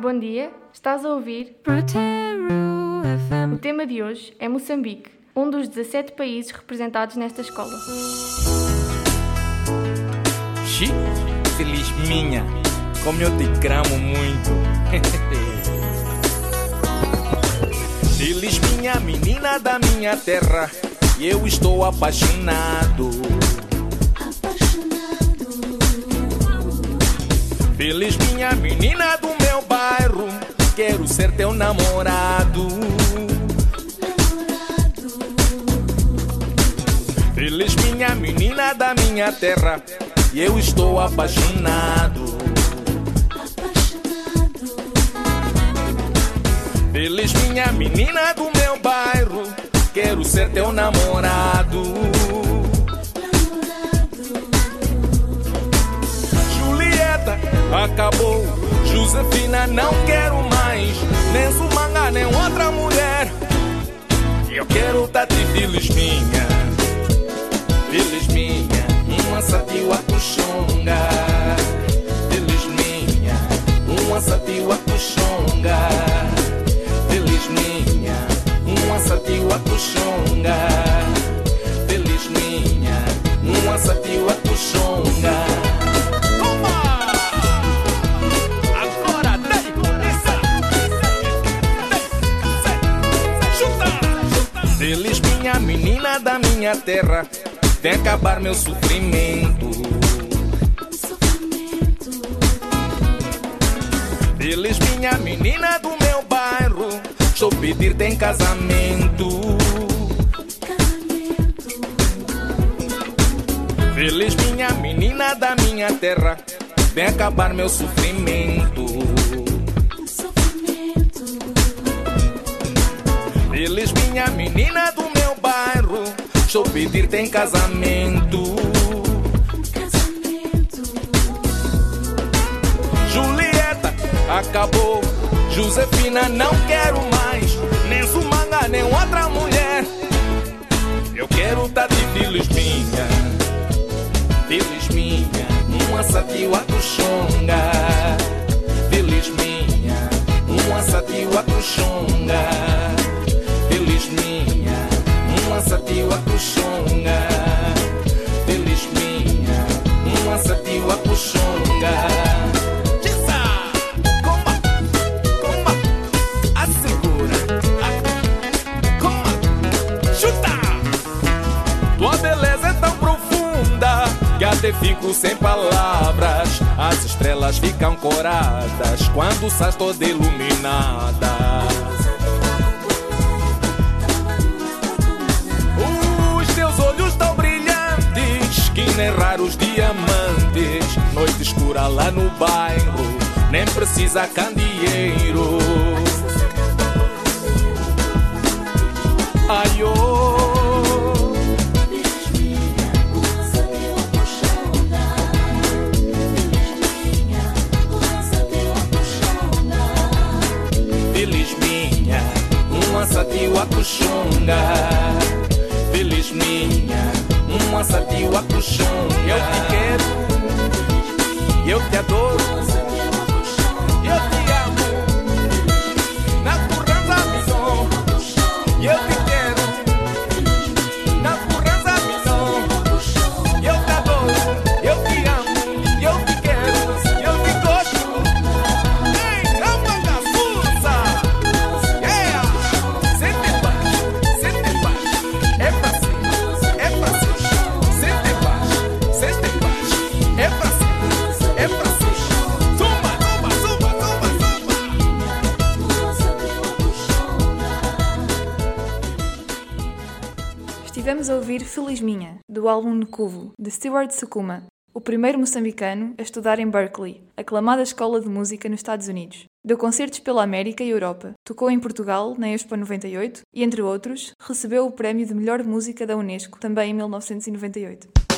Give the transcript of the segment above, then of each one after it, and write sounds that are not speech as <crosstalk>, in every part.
Bom dia, estás a ouvir? O tema de hoje é Moçambique, um dos 17 países representados nesta escola. Xi, feliz minha, como eu te gramo muito. <laughs> feliz minha menina da minha terra, e eu estou apaixonado. Feliz minha menina do meu bairro, quero ser teu namorado. Feliz minha menina da minha terra, e eu estou apaixonado. Feliz minha menina do meu bairro, quero ser teu namorado. Julieta, acabou. Josefina, não quero mais. Nem Sumanga, nem outra mulher. Eu quero Tati minha. Feliz minha, uma sativa menina da minha terra, vem acabar meu sofrimento. Feliz minha menina do meu bairro, estou pedir-te em casamento. Feliz minha menina da minha terra, vem acabar meu sofrimento. Feliz minha menina do meu bairro, estou pedir-te em casamento. Julieta, acabou. Josefina, não quero mais. Nem Sumanga, nem outra mulher. Eu quero Tati Feliz minha. Feliz minha, uma sativa. Feliz sem palavras. As estrelas ficam coradas quando sais toda iluminada. Os teus olhos tão brilhantes que nem raros diamantes. Noite escura lá no bairro, nem precisa candeeiro. Ai, oh. A ouvir Feliz Minha, do álbum Nkuvu, de Stewart Sukuma, o primeiro moçambicano a estudar em Berkeley, aclamada escola de música nos Estados Unidos. Deu concertos pela América e Europa, tocou em Portugal, na Expo 98, e, entre outros, recebeu o prémio de melhor música da Unesco, também em 1998.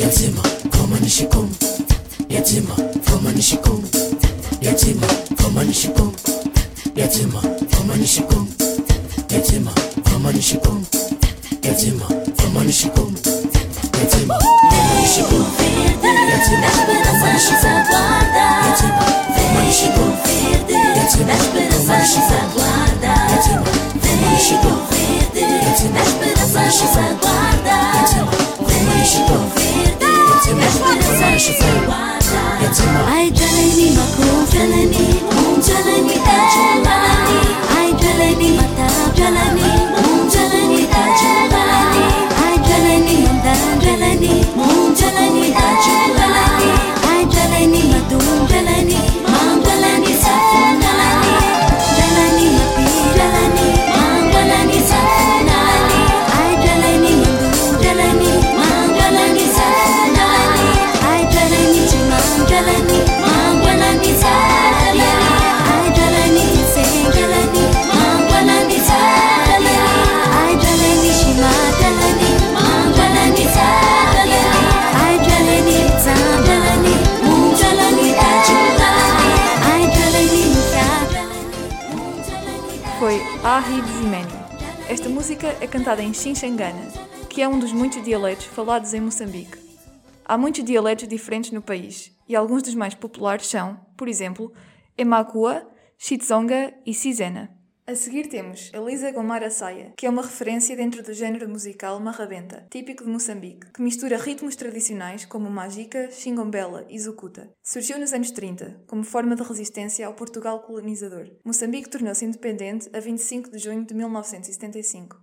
yatima koma nishikomo yatima koma nishikomo yatima koma nishikomo yatima koma nishikomo yatima koma nishikomo yatima koma nishikomo yatima koma nishikomo yatima koma nishikomo yatima koma nishikomo yatima koma nishikomo yatima koma nishikomo yatima koma nishikomo 爱在你马库，在。Ahi Zimeni. Esta música é cantada em Xinxangana, que é um dos muitos dialetos falados em Moçambique. Há muitos dialetos diferentes no país, e alguns dos mais populares são, por exemplo, Emakua, Chitzonga e Cisena. A seguir temos Elisa Gomara Saia, que é uma referência dentro do género musical marrabenta, típico de Moçambique, que mistura ritmos tradicionais como mágica, xingombela e zucuta. Surgiu nos anos 30, como forma de resistência ao Portugal colonizador. Moçambique tornou-se independente a 25 de junho de 1975.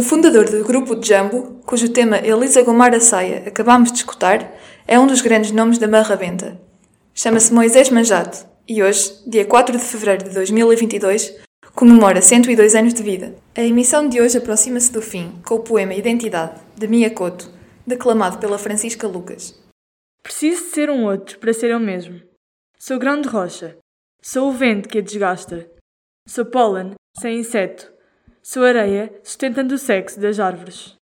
O fundador do grupo Jambo, cujo tema Elisa Gomara Saia acabámos de escutar, é um dos grandes nomes da Marrabenta. Chama-se Moisés Manjato e hoje, dia 4 de fevereiro de 2022, comemora 102 anos de vida. A emissão de hoje aproxima-se do fim com o poema Identidade, de Mia Couto, declamado pela Francisca Lucas. Preciso de ser um outro para ser eu mesmo. Sou grão de rocha. Sou o vento que a desgasta. Sou pólen, sem inseto. Sou areia, sustentando o sexo das árvores.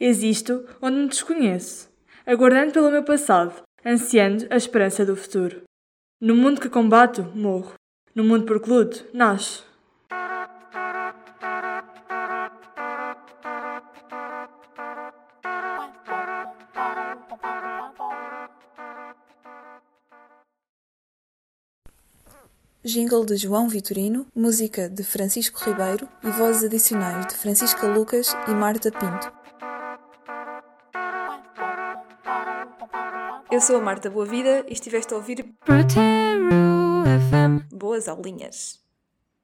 Existo onde me desconheço, aguardando pelo meu passado, ansiando a esperança do futuro. No mundo que combato, morro. No mundo por que luto, nasço. Jingle de João Vitorino, música de Francisco Ribeiro e vozes adicionais de Francisca Lucas e Marta Pinto. Eu sou a Marta Boa Vida e estiveste a ouvir FM. Boas Aulinhas.